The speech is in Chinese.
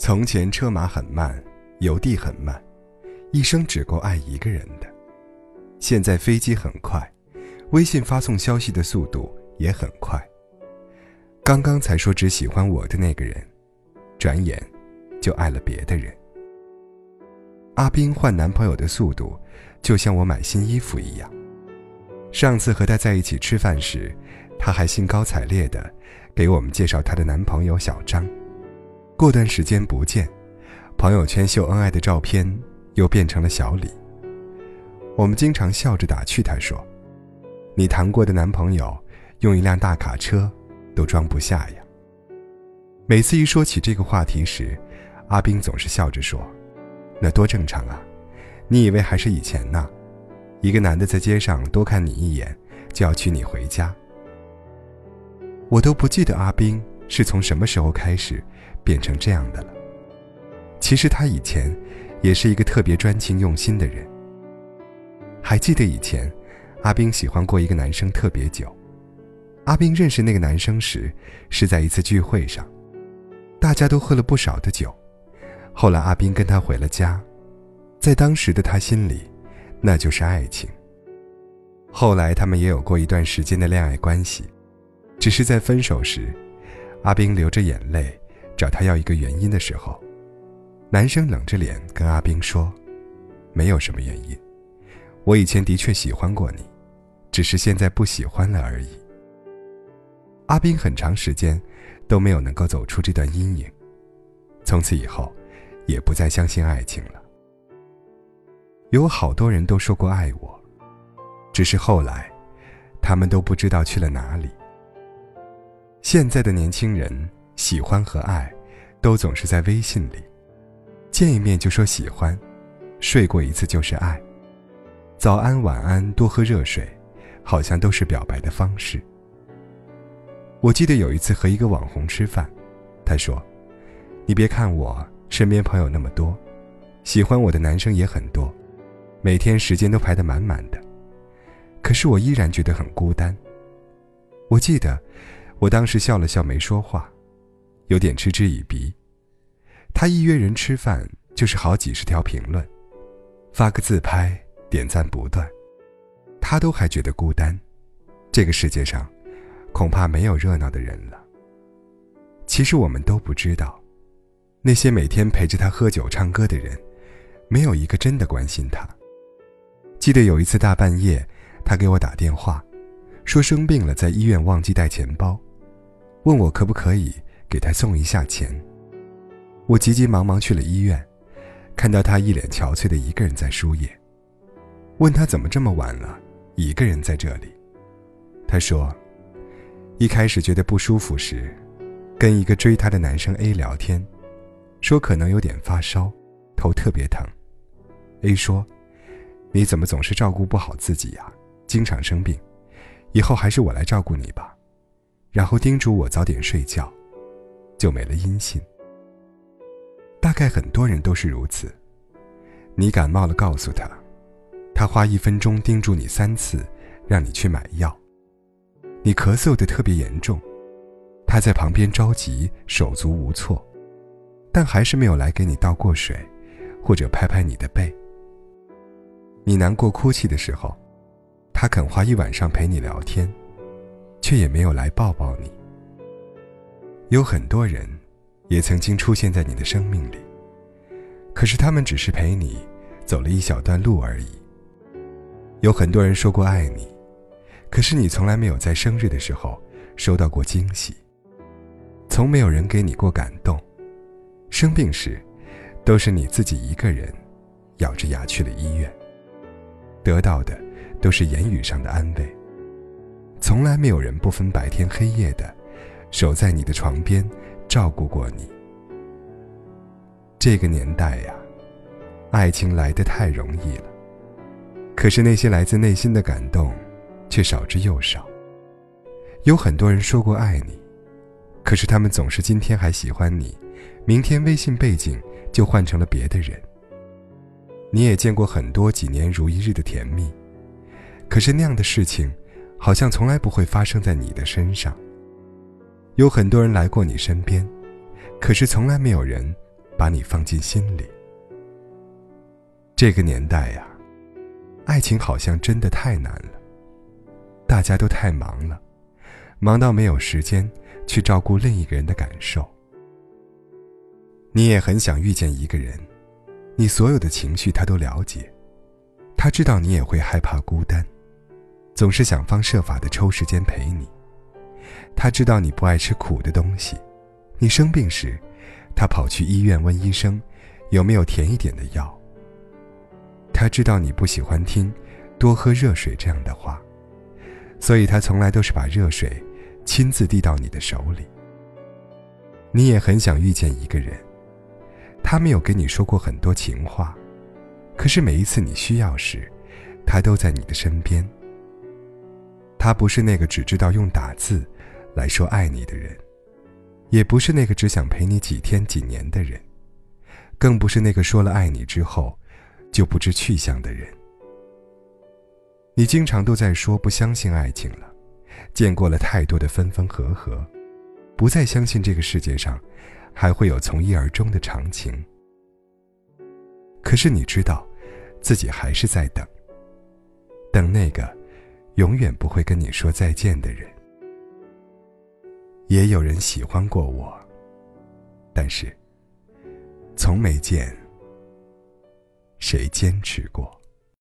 从前车马很慢，邮递很慢，一生只够爱一个人的。现在飞机很快，微信发送消息的速度也很快。刚刚才说只喜欢我的那个人，转眼就爱了别的人。阿冰换男朋友的速度，就像我买新衣服一样。上次和他在一起吃饭时，他还兴高采烈的给我们介绍她的男朋友小张。过段时间不见，朋友圈秀恩爱的照片又变成了小李。我们经常笑着打趣他说：“你谈过的男朋友，用一辆大卡车都装不下呀。”每次一说起这个话题时，阿斌总是笑着说：“那多正常啊，你以为还是以前呢？一个男的在街上多看你一眼，就要娶你回家。”我都不记得阿斌是从什么时候开始。变成这样的了。其实他以前也是一个特别专情用心的人。还记得以前，阿冰喜欢过一个男生特别久。阿冰认识那个男生时，是在一次聚会上，大家都喝了不少的酒。后来阿冰跟他回了家，在当时的他心里，那就是爱情。后来他们也有过一段时间的恋爱关系，只是在分手时，阿冰流着眼泪。找他要一个原因的时候，男生冷着脸跟阿冰说：“没有什么原因，我以前的确喜欢过你，只是现在不喜欢了而已。”阿冰很长时间都没有能够走出这段阴影，从此以后也不再相信爱情了。有好多人都说过爱我，只是后来他们都不知道去了哪里。现在的年轻人。喜欢和爱，都总是在微信里，见一面就说喜欢，睡过一次就是爱。早安晚安，多喝热水，好像都是表白的方式。我记得有一次和一个网红吃饭，他说：“你别看我身边朋友那么多，喜欢我的男生也很多，每天时间都排得满满的，可是我依然觉得很孤单。”我记得，我当时笑了笑，没说话。有点嗤之以鼻，他一约人吃饭就是好几十条评论，发个自拍点赞不断，他都还觉得孤单，这个世界上恐怕没有热闹的人了。其实我们都不知道，那些每天陪着他喝酒唱歌的人，没有一个真的关心他。记得有一次大半夜，他给我打电话，说生病了，在医院忘记带钱包，问我可不可以。给他送一下钱。我急急忙忙去了医院，看到他一脸憔悴的一个人在输液，问他怎么这么晚了，一个人在这里。他说，一开始觉得不舒服时，跟一个追他的男生 A 聊天，说可能有点发烧，头特别疼。A 说，你怎么总是照顾不好自己呀？经常生病，以后还是我来照顾你吧。然后叮嘱我早点睡觉。就没了音信。大概很多人都是如此。你感冒了，告诉他，他花一分钟叮嘱你三次，让你去买药。你咳嗽的特别严重，他在旁边着急，手足无措，但还是没有来给你倒过水，或者拍拍你的背。你难过哭泣的时候，他肯花一晚上陪你聊天，却也没有来抱抱你。有很多人，也曾经出现在你的生命里，可是他们只是陪你走了一小段路而已。有很多人说过爱你，可是你从来没有在生日的时候收到过惊喜，从没有人给你过感动。生病时，都是你自己一个人咬着牙去了医院，得到的都是言语上的安慰，从来没有人不分白天黑夜的。守在你的床边，照顾过你。这个年代呀，爱情来得太容易了，可是那些来自内心的感动，却少之又少。有很多人说过爱你，可是他们总是今天还喜欢你，明天微信背景就换成了别的人。你也见过很多几年如一日的甜蜜，可是那样的事情，好像从来不会发生在你的身上。有很多人来过你身边，可是从来没有人把你放进心里。这个年代呀，爱情好像真的太难了。大家都太忙了，忙到没有时间去照顾另一个人的感受。你也很想遇见一个人，你所有的情绪他都了解，他知道你也会害怕孤单，总是想方设法的抽时间陪你。他知道你不爱吃苦的东西，你生病时，他跑去医院问医生有没有甜一点的药。他知道你不喜欢听“多喝热水”这样的话。所以，他从来都是把热水亲自递到你的手里。你也很想遇见一个人，他没有跟你说过很多情话，可是每一次你需要时，他都在你的身边。他不是那个只知道用打字来说爱你的人，也不是那个只想陪你几天几年的人，更不是那个说了爱你之后就不知去向的人。你经常都在说不相信爱情了，见过了太多的分分合合，不再相信这个世界上还会有从一而终的长情。可是你知道，自己还是在等，等那个永远不会跟你说再见的人。也有人喜欢过我，但是从没见谁坚持过。